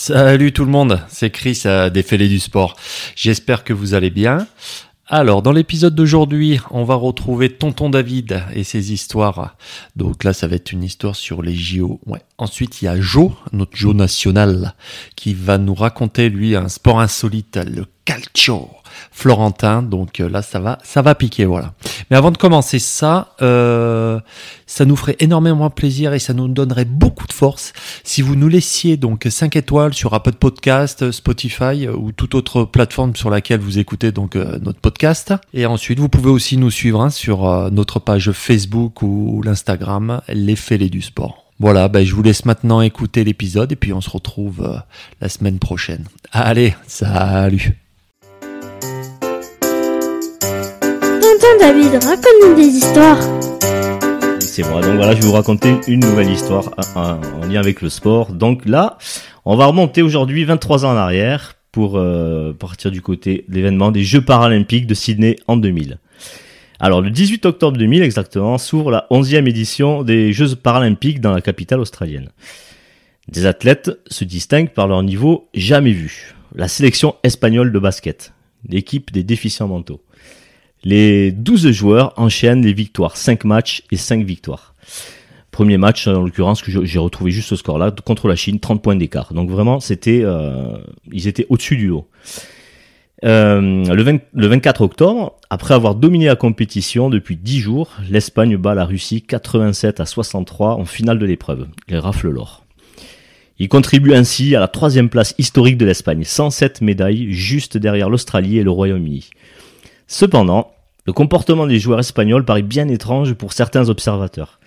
Salut tout le monde, c'est Chris à Défélé du Sport. J'espère que vous allez bien. Alors, dans l'épisode d'aujourd'hui, on va retrouver Tonton David et ses histoires. Donc là, ça va être une histoire sur les JO. Ensuite, il y a Joe, notre Joe national, qui va nous raconter, lui, un sport insolite, le calcio florentin. Donc euh, là, ça va, ça va piquer, voilà. Mais avant de commencer ça, euh, ça nous ferait énormément plaisir et ça nous donnerait beaucoup de force si vous nous laissiez donc 5 étoiles sur Apple Podcast, Spotify euh, ou toute autre plateforme sur laquelle vous écoutez donc notre podcast. Et ensuite, vous pouvez aussi nous suivre hein, sur notre page Facebook ou l'Instagram, les fêlés du sport. Voilà, ben, je vous laisse maintenant écouter l'épisode et puis on se retrouve la semaine prochaine. Allez, salut David, raconte-nous des histoires. C'est moi, donc voilà, je vais vous raconter une nouvelle histoire en, lien avec le sport. Donc là, on va remonter aujourd'hui 23 ans en arrière pour euh, partir du côté de l'événement des Jeux paralympiques de Sydney en 2000. Alors le 18 octobre 2000 exactement s'ouvre la 11e édition des Jeux paralympiques dans la capitale australienne. Des athlètes se distinguent par leur niveau jamais vu. La sélection espagnole de basket, l'équipe des déficients mentaux. Les 12 joueurs enchaînent les victoires, 5 matchs et 5 victoires. Premier match, en l'occurrence, que j'ai retrouvé juste ce score-là, contre la Chine, 30 points d'écart. Donc vraiment, c'était, euh, ils étaient au-dessus du lot. Euh, le, le, 24 octobre, après avoir dominé la compétition depuis 10 jours, l'Espagne bat la Russie 87 à 63 en finale de l'épreuve. Il rafle l'or. Il contribue ainsi à la troisième place historique de l'Espagne, 107 médailles, juste derrière l'Australie et le Royaume-Uni. Cependant, le comportement des joueurs espagnols paraît bien étrange pour certains observateurs,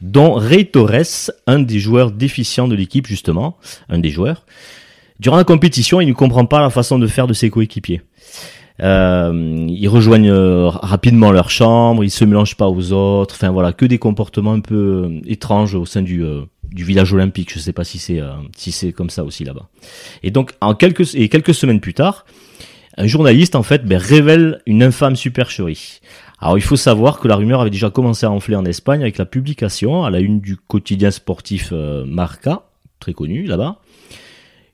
dont Rey Torres, un des joueurs déficients de l'équipe justement, un des joueurs. Durant la compétition, il ne comprend pas la façon de faire de ses coéquipiers. Euh, ils rejoignent euh, rapidement leur chambre, ils se mélangent pas aux autres, enfin voilà, que des comportements un peu euh, étranges au sein du, du village olympique. Je sais pas si c'est si c'est comme ça aussi là-bas. Et donc en quelques et quelques semaines plus tard, un journaliste en fait ben, révèle une infâme supercherie. Alors il faut savoir que la rumeur avait déjà commencé à enfler en Espagne avec la publication à la une du quotidien sportif euh, Marca, très connu là-bas,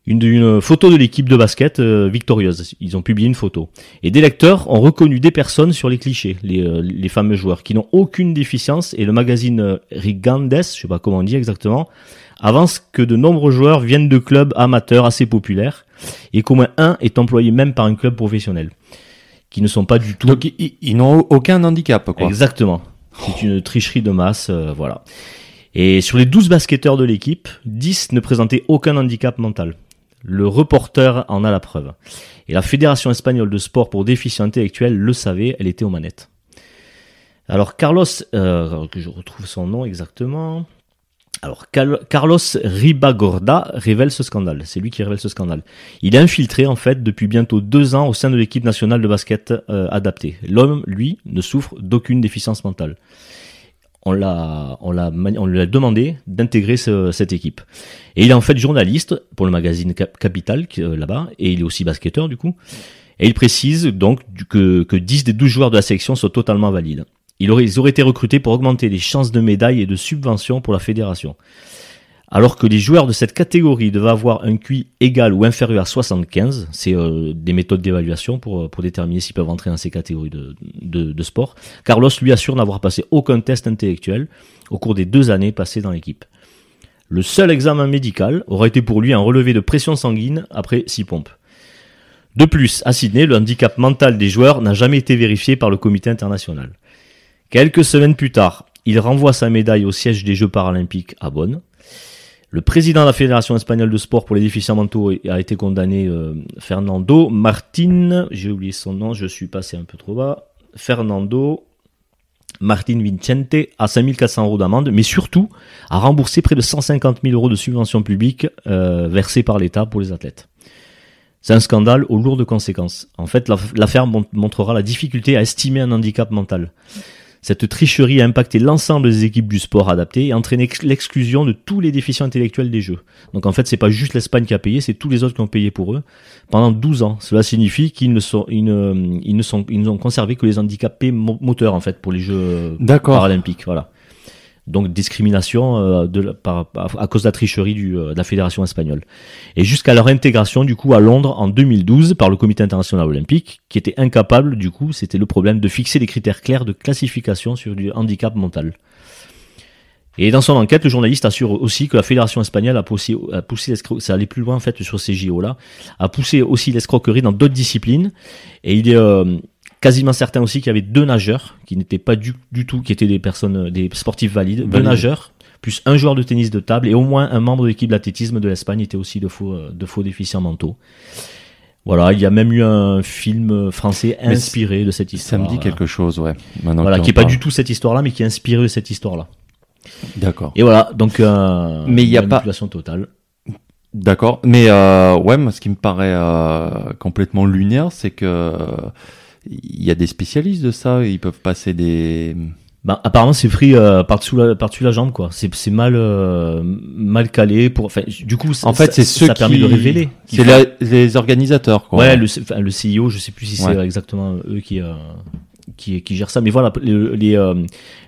une, photo de l'équipe de basket euh, victorieuse. Ils ont publié une photo. Et des lecteurs ont reconnu des personnes sur les clichés, les, euh, fameux joueurs, qui n'ont aucune déficience. Et le magazine Rigandes, je sais pas comment on dit exactement, avance que de nombreux joueurs viennent de clubs amateurs assez populaires et qu'au moins un est employé même par un club professionnel, qui ne sont pas du tout. Donc ils, n'ont aucun handicap, quoi. Exactement. C'est une tricherie de masse, euh, voilà. Et sur les 12 basketteurs de l'équipe, 10 ne présentaient aucun handicap mental. Le reporter en a la preuve. Et la Fédération espagnole de sport pour déficients intellectuels le savait, elle était aux manettes. Alors Carlos, euh, que je retrouve son nom exactement, alors, Carlos Ribagorda révèle ce scandale. C'est lui qui révèle ce scandale. Il est infiltré, en fait, depuis bientôt deux ans au sein de l'équipe nationale de basket euh, adaptée. L'homme, lui, ne souffre d'aucune déficience mentale. On l'a, on l'a, on lui a demandé d'intégrer cette équipe. Et il est en fait journaliste pour le magazine Capital, euh, là-bas, et il est aussi basketteur, du coup. Et il précise donc que, que 10 des 12 joueurs de la sélection sont totalement valides ils auraient, été recrutés pour augmenter les chances de médailles et de subventions pour la fédération. Alors que les joueurs de cette catégorie devaient avoir un QI égal ou inférieur à 75, c'est euh, des méthodes d'évaluation pour, euh, pour déterminer s'ils peuvent entrer dans ces catégories de, de, sport. Carlos lui assure n'avoir passé aucun test intellectuel au cours des deux années passées dans l'équipe. Le seul examen médical aura été pour lui un relevé de pression sanguine après six pompes. De plus, à Sydney, le handicap mental des joueurs n'a jamais été vérifié par le comité international. Quelques semaines plus tard, il renvoie sa médaille au siège des Jeux paralympiques à Bonn. Le président de la Fédération espagnole de sport pour les déficients mentaux a été condamné, euh, Fernando Martin, j'ai oublié son nom, je suis passé un peu trop bas, Fernando Martin Vincente à 5400 euros d'amende, mais surtout a remboursé près de 150 000 euros de subventions publiques euh, versées par l'État pour les athlètes. C'est un scandale aux lourdes conséquences. En fait, l'affaire montrera la difficulté à estimer un handicap mental. Cette tricherie a impacté l'ensemble des équipes du sport adapté et entraîné l'exclusion de tous les déficients intellectuels des Jeux. Donc en fait, c'est pas juste l'Espagne qui a payé, c'est tous les autres qui ont payé pour eux pendant 12 ans. Cela signifie qu'ils ne sont, ils ne, ils ne sont, ils n'ont conservé que les handicapés moteurs en fait pour les Jeux paralympiques. Voilà. Donc discrimination euh, de par- à cause de la tricherie du, euh, de la fédération espagnole. Et jusqu'à leur intégration du coup à Londres en 2012 par le Comité international olympique, qui était incapable du coup, c'était le problème de fixer des critères clairs de classification sur du handicap mental. Et dans son enquête, le journaliste assure aussi que la fédération espagnole a poussé, a poussé ça allait plus loin en fait sur ces JO là, a poussé aussi l'escroquerie dans d'autres disciplines. Et il est euh, quasiment certain aussi qu'il y avait deux nageurs qui n'étaient pas du, du tout, qui étaient des personnes, euh, des sportifs valides, deux nageurs, plus un joueur de tennis de table et au moins un membre de l'équipe d'athlétisme de l'Espagne était aussi de faux, euh, de faux déficients mentaux. Voilà, il y a même eu un film français Mais inspiré de cette Ça histoire. me dit quelque chose, ouais. Maintenant Voilà, qui est en pas du tout cette histoire-là, mais qui est inspiré de cette histoire-là. D'accord. Et voilà, donc euh, Mais il y a pas- manipulation totale. D'accord. Mais euh, ouais, moi, ce qui me paraît euh, complètement lunaire, c'est que euh, il y a des spécialistes de ça. Ils peuvent passer des. Ben, apparemment, c'est pris euh, par-dessous la, par-dessus la jambe, quoi. C'est, c'est mal, euh, mal calé pour. Enfin, du coup, En fait, c'est ça, ceux ça permet qui. de révéler. C'est les organisateurs, quoi. Ouais, le, enfin, le CEO, je sais plus si c'est exactement eux qui, euh, qui, qui gèrent ça, mais voilà, les, les, euh,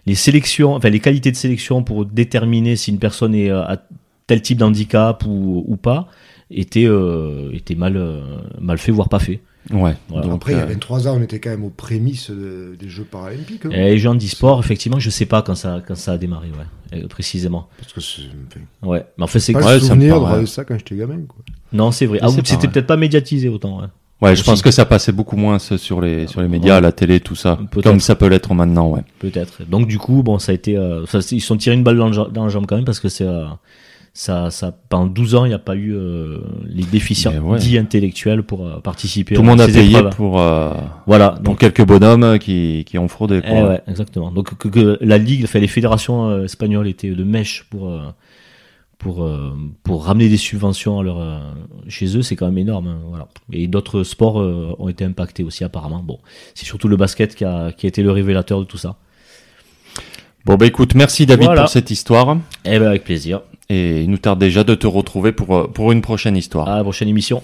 les sélections, enfin les qualités de sélection pour déterminer si une personne est euh, à tel type d'handicap ou, ou pas, étaient, euh, étaient mal, mal fait, voire pas fait. Ouais. Voilà. Donc, Après, il y a euh, 23 ans, on était quand même aux prémices de- des Jeux paralympiques. hein. Et les gens d'e-sport, effectivement, je sais pas quand ça, quand ça a démarré, ouais, euh, précisément. Parce que c'est Ouais, mais en fait, c'est pas le ça me souvenir de ça quand j'étais gamin. Quoi. non, c'est vrai. Ah, c'était peut-être pas médiatisé autant. Ouais. Ouais, je pense que ça passait beaucoup moins ce- sur les sur les médias, Ouais. à la télé, tout ça, comme ça peut l'être maintenant, ouais. Peut-être. Donc du coup, bon, ça a été, euh, ça, ils se sont tirés une balle dans, le, ja- dans la jambe quand même parce que c'est, euh, ça, ça, pendant 12 ans, il n'y a pas eu euh, les déficients ouais. dits intellectuels pour euh, participer. Tout le monde a payé épreuves. pour euh, Voilà. pour Donc, quelques bonhommes qui qui ont fraudé, quoi. eh ouais, exactement. Donc que, que la ligue, enfin les fédérations euh, espagnoles étaient de mèche pour euh, pour euh, pour ramener des subventions à leur euh, chez eux, c'est quand même énorme. hein, voilà. Et d'autres sports euh, ont été impactés aussi apparemment. Bon, c'est surtout le basket qui a qui a été le révélateur de tout ça. Bon bah écoute, merci David Voilà. pour cette histoire Eh ben avec plaisir. Et il nous tarde déjà de te retrouver pour euh, pour une prochaine histoire. À la prochaine émission.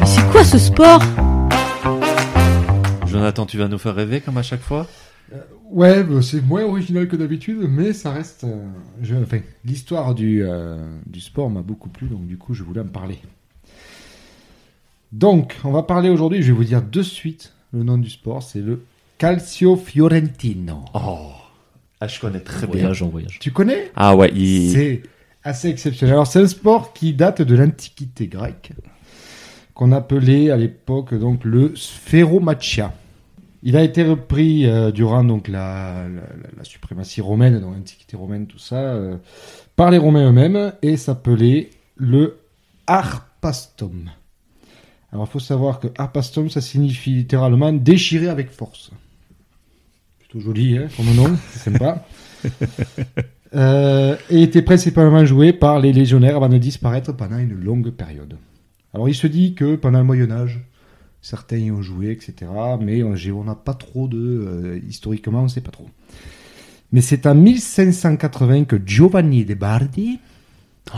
Mais c'est quoi ce sport? Jonathan, tu vas nous faire rêver comme à chaque fois? Ouais, bah, c'est moins original que d'habitude, mais ça reste. euh, je- enfin, l'histoire du, euh, du sport m'a beaucoup plu, donc du coup, je voulais en parler. Donc, on va parler aujourd'hui, je vais vous dire de suite le nom du sport, c'est le Calcio Fiorentino. Oh, ah, je connais très voyage en voyage. Tu connais? Ah ouais, il... C'est assez exceptionnel. Alors, c'est un sport qui date de l'Antiquité grecque, qu'on appelait à l'époque donc le sphéromatia. Il a été repris euh, durant donc la, la- la- la suprématie romaine, donc l'Antiquité romaine, tout ça, euh, par les Romains eux-mêmes, et s'appelait le harpastum. Alors, il faut savoir que harpastum, ça signifie littéralement déchirer avec force. Plutôt joli, hein, comme nom, c'est sympa. Euh, et était principalement joué par les légionnaires avant de disparaître pendant une longue période. Alors il se dit que pendant le Moyen Âge, certains y ont joué, etc. Mais on n'a pas trop de... euh, historiquement, on ne sait pas trop. Mais c'est en 1580 que Giovanni de Bardi,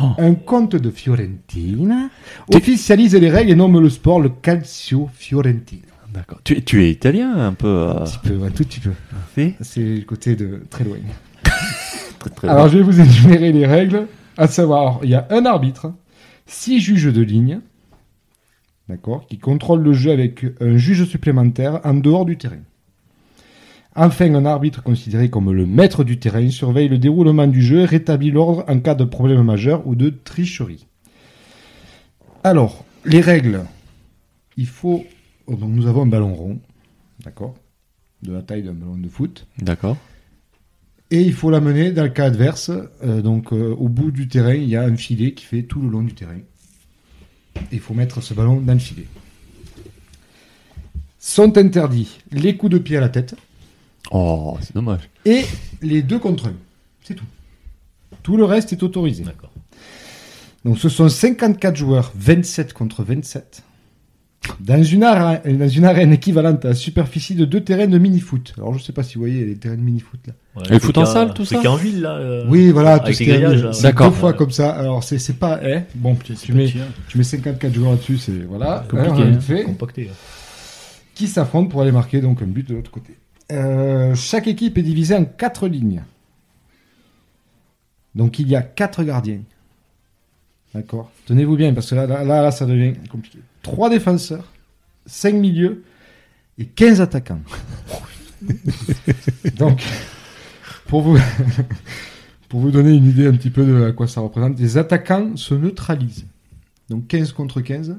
Oh. un comte de Fiorentina, officialise les règles et nomme le sport le Calcio Fiorentino. D'accord. Tu, tu es italien un peu euh, Un petit peu, un tout petit peu. si C'est le côté de très loin. Très, très Alors, je vais vous énumérer les règles. À savoir, il y a un arbitre, six juges de ligne, d'accord, qui contrôlent le jeu avec un juge supplémentaire en dehors du terrain. Enfin, un arbitre considéré comme le maître du terrain surveille le déroulement du jeu et rétablit l'ordre en cas de problème majeur ou de tricherie. Alors, les règles. Il faut. Oh, Donc, nous avons un ballon rond, d'accord, de la taille d'un ballon de foot. D'accord. Et il faut l'amener dans le cas adverse. euh, donc, euh, au bout du terrain, il y a un filet qui fait tout le long du terrain. Il faut mettre ce ballon dans le filet. Sont interdits les coups de pied à la tête Oh, c'est dommage. et les deux contre un. C'est tout. Tout le reste est autorisé. D'accord. Donc, ce sont 54 joueurs, 27 contre 27. Dans une, arène, dans une arène équivalente à la superficie de deux terrains de mini-foot. Alors, je sais pas si vous voyez les terrains de mini-foot là. Ouais, Et le foot en salle, tout ça qu'en ville, là. euh, Oui, voilà, tout ce qui c'est D'accord. deux fois Ouais. comme ça. Alors, c'est c'est pas. eh, bon, tu mets, tu mets 54 joueurs là-dessus, c'est. Voilà, Compliqué, hein, vite hein, fait. compacté. Qui s'affrontent pour aller marquer donc un but de l'autre côté. Euh, chaque équipe est divisée en quatre lignes. Donc il y a quatre gardiens. D'accord? Tenez-vous bien, parce que là, là, là, là, ça devient compliqué. Trois défenseurs, cinq milieux et 15 attaquants. Donc, pour vous, pour vous donner une idée un petit peu de à quoi ça représente, les attaquants se neutralisent. Donc 15 contre 15,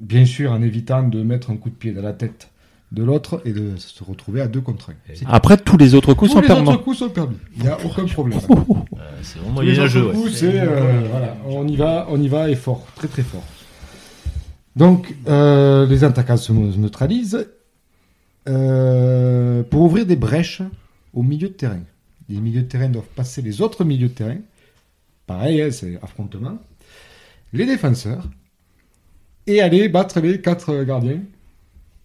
bien sûr en évitant de mettre un coup de pied dans la tête de l'autre et de se retrouver à deux contre un. C'est- Après, tous les autres coups Tous sont les autres coups sont permis. Il n'y a aucun problème. Euh, c'est vraiment Tous les jeu. ouais. coups, c'est euh, voilà, on y va, on y va et fort, très très fort. Donc euh, les attaquants se se neutralisent euh, pour ouvrir des brèches au milieu de terrain. Les milieux de terrain doivent passer les autres milieux de terrain. Pareil, hein, c'est affrontement. Les défenseurs et aller battre les quatre gardiens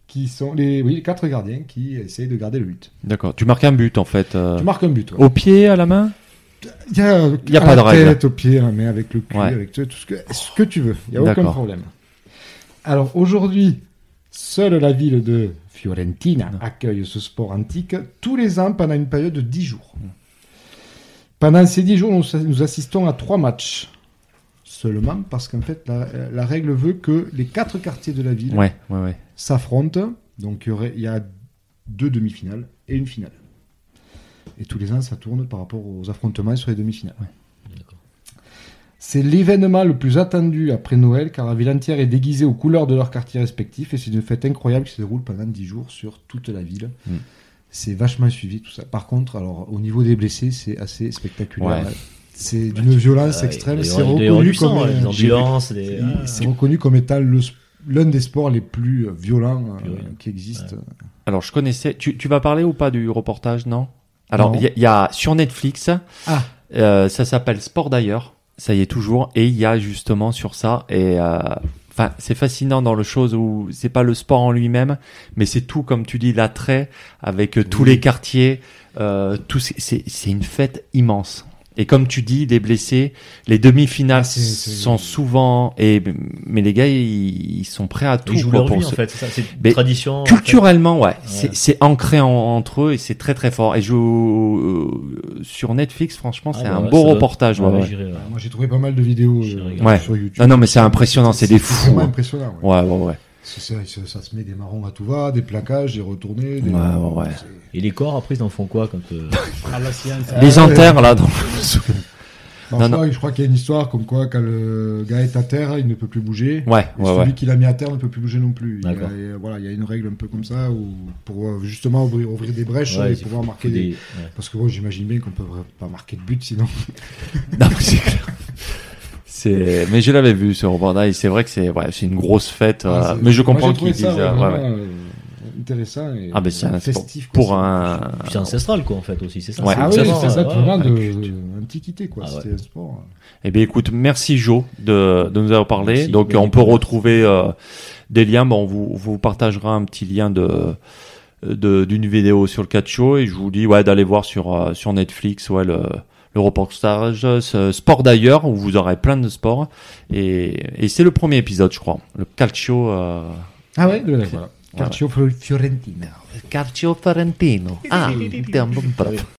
qui sont les oui les quatre gardiens qui essayent de garder le but. D'accord. Tu marques un but en fait. euh, Tu marques un but. ouais. Au pied, à la main? Il y a, y pas la de règle. tête, au pied, à la main, avec le cul, Ouais. avec tout, tout ce, que, ce que tu veux. Il n'y a aucun problème. Alors aujourd'hui, seule la ville de Fiorentina accueille ce sport antique tous les ans pendant une période de 10 jours. Pendant ces 10 jours, nous, nous assistons à trois matchs seulement parce qu'en fait, la, la règle veut que les quatre quartiers de la ville Ouais, ouais, ouais. s'affrontent. Donc il y, aurait- il y a deux demi-finales et une finale. Et tous les ans, ça tourne par rapport aux affrontements sur les demi-finales. C'est l'événement le plus attendu après Noël car la ville entière est déguisée aux couleurs de leur quartier respectif et c'est une fête incroyable qui se déroule pendant 10 jours sur toute la ville. Mm. C'est vachement suivi tout ça. Par contre, alors au niveau des blessés, c'est assez spectaculaire. Ouais. C'est d'une violence extrême. C'est reconnu comme c'est reconnu comme étant le l'un des sports les plus violents euh, qui existent. Alors, je connaissais. Tu, tu vas parler ou pas du reportage, non? Alors, Non. il y, a- il y a sur Netflix, Ah. euh, ça s'appelle Sport d'ailleurs. Ça y est toujours. Et il y a justement sur ça. Et euh, enfin, c'est fascinant dans le chose où c'est pas le sport en lui-même, mais c'est tout comme tu dis l'attrait avec euh, tous Oui. les quartiers. Euh, tout c'est une fête immense. Et comme tu dis, les blessés, les demi-finales Ah, sont souvent. Et mais les gars, ils, ils sont prêts à tout Ils jouent quoi, leur pour se- en fait, c'est ça, c'est une tradition. en fait. Culturellement, ouais, c'est ancré en- entre eux et c'est très très fort. Et je euh, sur Netflix, franchement, Ah c'est bah un ouais, beau doit- reportage. ouais, Ouais, ouais. j'irai, ouais. Moi, j'ai trouvé pas mal de vidéos euh, sur YouTube. Non, non, mais c'est impressionnant, c'est des fous, vraiment impressionnant. Ouais. Ouais, ouais, ouais. C'est ça, ça, ça se met des marrons à tout va, des plaquages, des retournés. Des... Ouais, ouais, ouais. C'est- Et les corps après ils en font quoi quand euh, À la science. Les Ah, enterres là. dans- Non, je, non. crois, je crois qu'il y a une histoire comme quoi quand le gars est à terre, il ne peut plus bouger. Ouais, Et ouais, celui ouais. qui l'a mis à terre ne peut plus bouger non plus. Il y a, a- voilà, il y a une règle un peu comme ça où, pour euh, justement ouvrir, ouvrir des brèches ouais, et pouvoir faut marquer des- des... ouais. Parce que bon, j'imagine bien qu'on peut pas marquer de but sinon. Non, mais c'est clair. C'est, mais je l'avais vu ce reportage. et C'est vrai que c'est, ouais, c'est une grosse fête. euh, Ah, c'est- mais je moi, comprends qu'ils disent, euh, ouais, ouais. euh, intéressant et Ah, ben c'est un sport festif. pour c'est- un. C'est ancestral quoi en fait aussi, c'est ça. Ouais. c'est Ah oui, c'est ça, vraiment ouais. de antiquité quoi. Ah ouais. C'était un sport. Eh bien, écoute, merci Joe de, de nous avoir parlé. Merci. Donc, on peut retrouver euh, des liens. Bon, on vous, vous partagera un petit lien de de- d'une vidéo sur le catch show et je vous dis ouais d'aller voir sur euh, sur Netflix ouais le le reportage sport d'ailleurs où vous aurez plein de sports et, et c'est le premier épisode je crois le calcio euh, Ah ouais, voilà. Calcio Fiorentino. calcio fiorentino ah